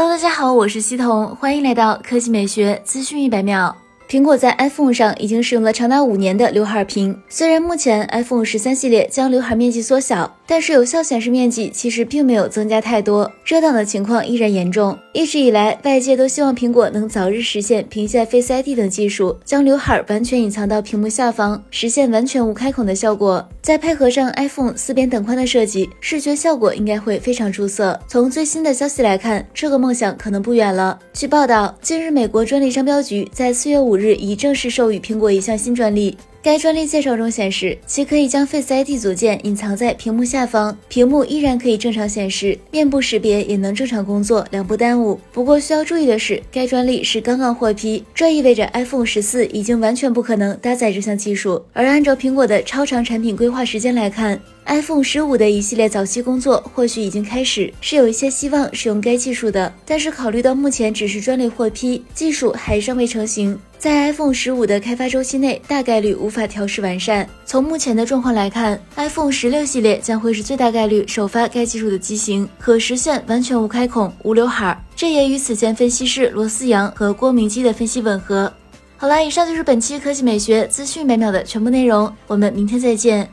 Hello，大家好，我是西彤，欢迎来到科技美学资讯一百秒。苹果在 iPhone 上已经使用了长达五年的刘海屏。虽然目前 iPhone 十三系列将刘海面积缩小，但是有效显示面积其实并没有增加太多，遮挡的情况依然严重。一直以来，外界都希望苹果能早日实现屏下 Face ID 等技术，将刘海完全隐藏到屏幕下方，实现完全无开孔的效果。再配合上 iPhone 四边等宽的设计，视觉效果应该会非常出色。从最新的消息来看，这个梦想可能不远了。据报道，近日美国专利商标局在四月五日已正式授予苹果一项新专利。该专利介绍中显示，其可以将 Face ID 组件隐藏在屏幕下方，屏幕依然可以正常显示，面部识别也能正常工作，两不耽误。不过需要注意的是，该专利是刚刚获批，这意味着 iPhone 十四已经完全不可能搭载这项技术。而按照苹果的超长产品规划时间来看，iPhone 十五的一系列早期工作或许已经开始，是有一些希望使用该技术的。但是考虑到目前只是专利获批，技术还尚未成型。在 iPhone 十五的开发周期内，大概率无法调试完善。从目前的状况来看，iPhone 十六系列将会是最大概率首发该技术的机型，可实现完全无开孔、无刘海。这也与此前分析师罗思阳和郭明基的分析吻合。好了，以上就是本期科技美学资讯每秒的全部内容，我们明天再见。